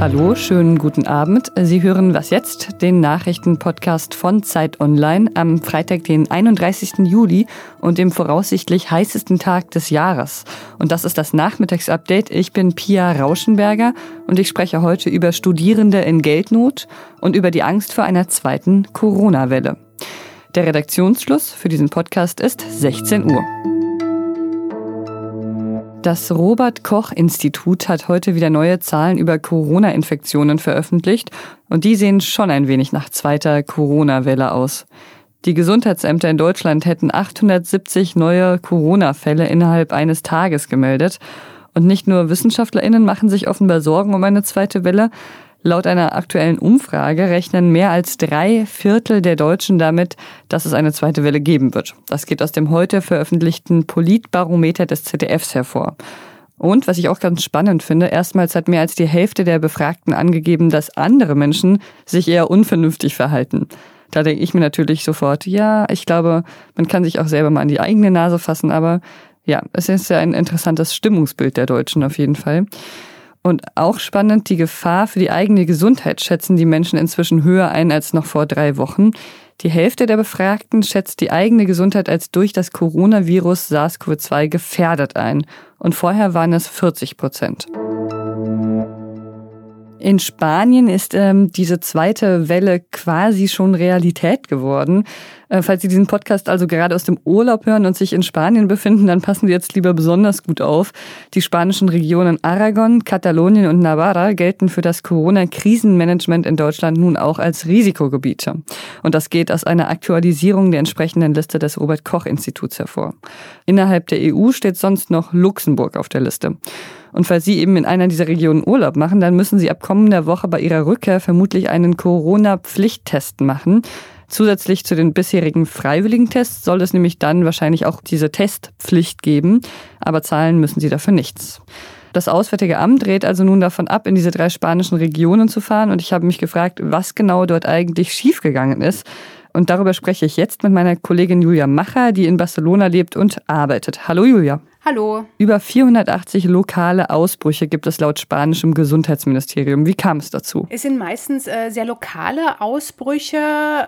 Hallo, schönen guten Abend. Sie hören Was jetzt? Den Nachrichtenpodcast von Zeit Online am Freitag, den 31. Juli und dem voraussichtlich heißesten Tag des Jahres. Und das ist das Nachmittagsupdate. Ich bin Pia Rauschenberger und ich spreche heute über Studierende in Geldnot und über die Angst vor einer zweiten Corona-Welle. Der Redaktionsschluss für diesen Podcast ist 16 Uhr. Das Robert Koch Institut hat heute wieder neue Zahlen über Corona-Infektionen veröffentlicht und die sehen schon ein wenig nach zweiter Corona-Welle aus. Die Gesundheitsämter in Deutschland hätten 870 neue Corona-Fälle innerhalb eines Tages gemeldet. Und nicht nur Wissenschaftlerinnen machen sich offenbar Sorgen um eine zweite Welle, Laut einer aktuellen Umfrage rechnen mehr als drei Viertel der Deutschen damit, dass es eine zweite Welle geben wird. Das geht aus dem heute veröffentlichten Politbarometer des ZDFs hervor. Und was ich auch ganz spannend finde, erstmals hat mehr als die Hälfte der Befragten angegeben, dass andere Menschen sich eher unvernünftig verhalten. Da denke ich mir natürlich sofort, ja, ich glaube, man kann sich auch selber mal an die eigene Nase fassen, aber ja, es ist ja ein interessantes Stimmungsbild der Deutschen auf jeden Fall. Und auch spannend, die Gefahr für die eigene Gesundheit schätzen die Menschen inzwischen höher ein als noch vor drei Wochen. Die Hälfte der Befragten schätzt die eigene Gesundheit als durch das Coronavirus SARS-CoV-2 gefährdet ein. Und vorher waren es 40 Prozent. In Spanien ist ähm, diese zweite Welle quasi schon Realität geworden. Äh, falls Sie diesen Podcast also gerade aus dem Urlaub hören und sich in Spanien befinden, dann passen Sie jetzt lieber besonders gut auf. Die spanischen Regionen Aragon, Katalonien und Navarra gelten für das Corona-Krisenmanagement in Deutschland nun auch als Risikogebiete. Und das geht aus einer Aktualisierung der entsprechenden Liste des Robert Koch Instituts hervor. Innerhalb der EU steht sonst noch Luxemburg auf der Liste. Und falls Sie eben in einer dieser Regionen Urlaub machen, dann müssen Sie ab kommender Woche bei Ihrer Rückkehr vermutlich einen Corona-Pflichttest machen. Zusätzlich zu den bisherigen freiwilligen Tests soll es nämlich dann wahrscheinlich auch diese Testpflicht geben, aber zahlen müssen Sie dafür nichts. Das Auswärtige Amt rät also nun davon ab, in diese drei spanischen Regionen zu fahren und ich habe mich gefragt, was genau dort eigentlich schiefgegangen ist. Und darüber spreche ich jetzt mit meiner Kollegin Julia Macher, die in Barcelona lebt und arbeitet. Hallo Julia. Hallo. Über 480 lokale Ausbrüche gibt es laut spanischem Gesundheitsministerium. Wie kam es dazu? Es sind meistens äh, sehr lokale Ausbrüche.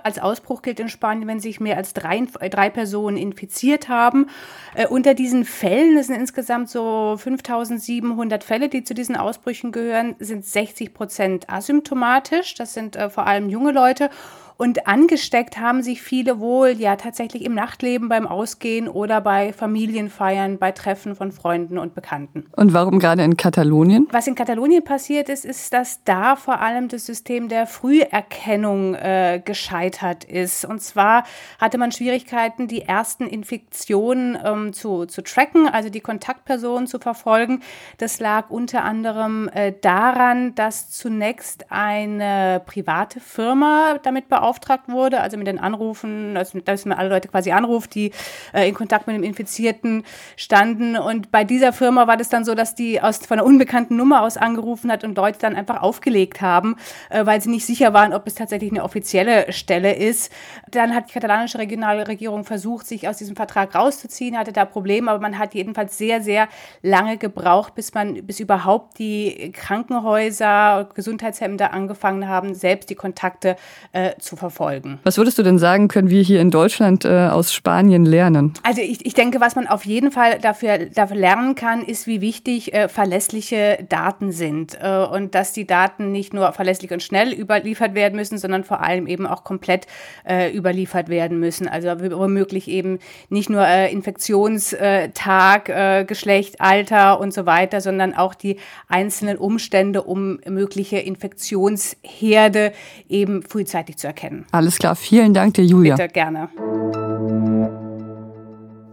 Als Ausbruch gilt in Spanien, wenn sich mehr als drei, drei Personen infiziert haben. Äh, unter diesen Fällen, es sind insgesamt so 5700 Fälle, die zu diesen Ausbrüchen gehören, sind 60 Prozent asymptomatisch. Das sind äh, vor allem junge Leute. Und angesteckt haben sich viele wohl ja tatsächlich im Nachtleben, beim Ausgehen oder bei Familienfeiern, bei Treffen von Freunden und Bekannten. Und warum gerade in Katalonien? Was in Katalonien passiert ist, ist, dass da vor allem das System der Früherkennung äh, gescheitert ist. Und zwar hatte man Schwierigkeiten, die ersten Infektionen ähm, zu, zu tracken, also die Kontaktpersonen zu verfolgen. Das lag unter anderem äh, daran, dass zunächst eine private Firma damit beauftragt beauftragt wurde, also mit den Anrufen, dass, dass man alle Leute quasi anruft, die äh, in Kontakt mit dem Infizierten standen. Und bei dieser Firma war das dann so, dass die aus, von einer unbekannten Nummer aus angerufen hat und Leute dann einfach aufgelegt haben, äh, weil sie nicht sicher waren, ob es tatsächlich eine offizielle Stelle ist. Dann hat die katalanische Regionalregierung versucht, sich aus diesem Vertrag rauszuziehen, hatte da Probleme, aber man hat jedenfalls sehr, sehr lange gebraucht, bis man, bis überhaupt die Krankenhäuser, Gesundheitsämter angefangen haben, selbst die Kontakte äh, zu verfolgen. Was würdest du denn sagen, können wir hier in Deutschland äh, aus Spanien lernen? Also ich, ich denke, was man auf jeden Fall dafür, dafür lernen kann, ist, wie wichtig äh, verlässliche Daten sind äh, und dass die Daten nicht nur verlässlich und schnell überliefert werden müssen, sondern vor allem eben auch komplett äh, überliefert werden müssen. Also womöglich eben nicht nur äh, Infektionstag, äh, Geschlecht, Alter und so weiter, sondern auch die einzelnen Umstände, um mögliche Infektionsherde eben frühzeitig zu erkennen kennen. Alles klar, vielen Dank dir, Julia. Bitte, gerne.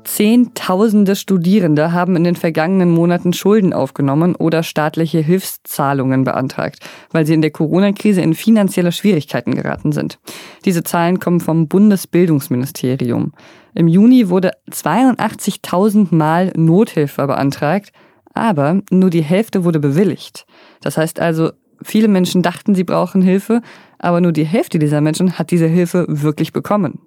Zehntausende Studierende haben in den vergangenen Monaten Schulden aufgenommen oder staatliche Hilfszahlungen beantragt, weil sie in der Corona-Krise in finanzielle Schwierigkeiten geraten sind. Diese Zahlen kommen vom Bundesbildungsministerium. Im Juni wurde 82.000 Mal Nothilfe beantragt, aber nur die Hälfte wurde bewilligt. Das heißt also, Viele Menschen dachten, sie brauchen Hilfe, aber nur die Hälfte dieser Menschen hat diese Hilfe wirklich bekommen.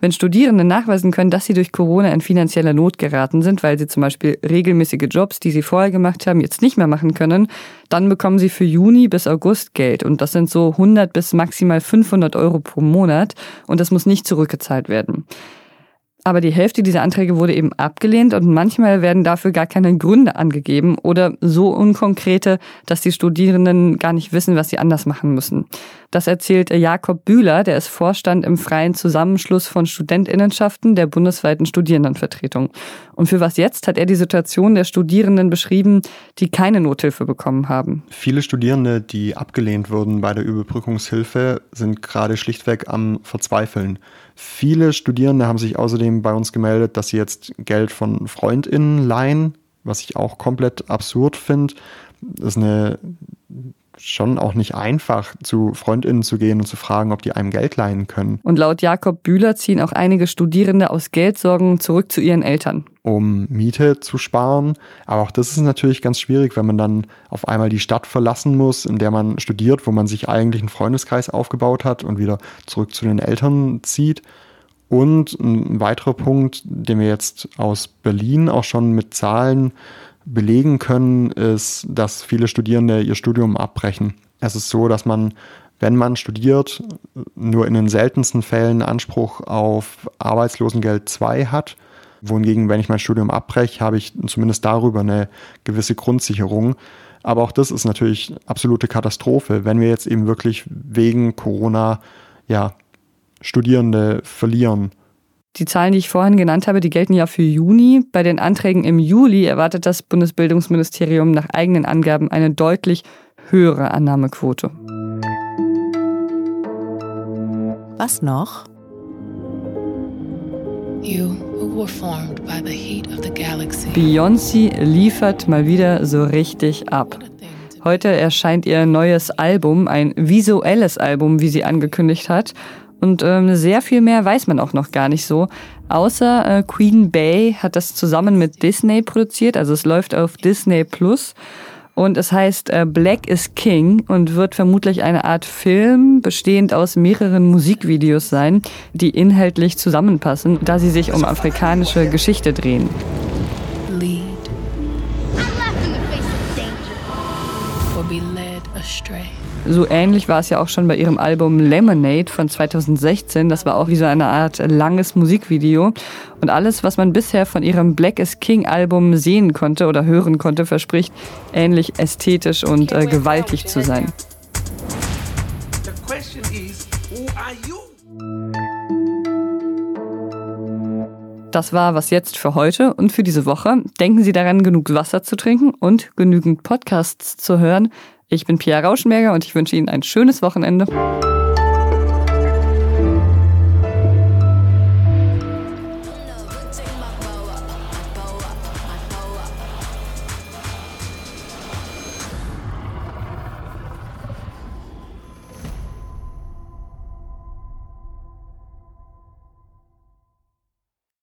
Wenn Studierende nachweisen können, dass sie durch Corona in finanzieller Not geraten sind, weil sie zum Beispiel regelmäßige Jobs, die sie vorher gemacht haben, jetzt nicht mehr machen können, dann bekommen sie für Juni bis August Geld und das sind so 100 bis maximal 500 Euro pro Monat und das muss nicht zurückgezahlt werden. Aber die Hälfte dieser Anträge wurde eben abgelehnt und manchmal werden dafür gar keine Gründe angegeben oder so unkonkrete, dass die Studierenden gar nicht wissen, was sie anders machen müssen. Das erzählt Jakob Bühler, der ist Vorstand im freien Zusammenschluss von Studentinnenschaften der bundesweiten Studierendenvertretung. Und für was jetzt hat er die Situation der Studierenden beschrieben, die keine Nothilfe bekommen haben. Viele Studierende, die abgelehnt wurden bei der Überbrückungshilfe, sind gerade schlichtweg am Verzweifeln. Viele Studierende haben sich außerdem bei uns gemeldet, dass sie jetzt Geld von Freundinnen leihen, was ich auch komplett absurd finde. Das ist eine schon auch nicht einfach, zu Freundinnen zu gehen und zu fragen, ob die einem Geld leihen können. Und laut Jakob Bühler ziehen auch einige Studierende aus Geldsorgen zurück zu ihren Eltern. Um Miete zu sparen. Aber auch das ist natürlich ganz schwierig, wenn man dann auf einmal die Stadt verlassen muss, in der man studiert, wo man sich eigentlich einen Freundeskreis aufgebaut hat und wieder zurück zu den Eltern zieht. Und ein weiterer Punkt, den wir jetzt aus Berlin auch schon mit Zahlen belegen können, ist, dass viele Studierende ihr Studium abbrechen. Es ist so, dass man, wenn man studiert, nur in den seltensten Fällen Anspruch auf Arbeitslosengeld 2 hat. Wohingegen, wenn ich mein Studium abbreche, habe ich zumindest darüber eine gewisse Grundsicherung. Aber auch das ist natürlich absolute Katastrophe, wenn wir jetzt eben wirklich wegen Corona ja, Studierende verlieren. Die Zahlen, die ich vorhin genannt habe, die gelten ja für Juni. Bei den Anträgen im Juli erwartet das Bundesbildungsministerium nach eigenen Angaben eine deutlich höhere Annahmequote. Was noch? Beyoncé liefert mal wieder so richtig ab. Heute erscheint ihr neues Album, ein visuelles Album, wie sie angekündigt hat. Und ähm, sehr viel mehr weiß man auch noch gar nicht so. Außer äh, Queen Bay hat das zusammen mit Disney produziert, also es läuft auf Disney Plus. Und es heißt äh, Black is King und wird vermutlich eine Art Film bestehend aus mehreren Musikvideos sein, die inhaltlich zusammenpassen, da sie sich um afrikanische Geschichte drehen. So ähnlich war es ja auch schon bei ihrem Album Lemonade von 2016. Das war auch wie so eine Art langes Musikvideo. Und alles, was man bisher von ihrem Black is King Album sehen konnte oder hören konnte, verspricht ähnlich ästhetisch und äh, gewaltig zu sein. Das war was jetzt für heute und für diese Woche. Denken Sie daran, genug Wasser zu trinken und genügend Podcasts zu hören. Ich bin Pia Rauschenberger und ich wünsche Ihnen ein schönes Wochenende.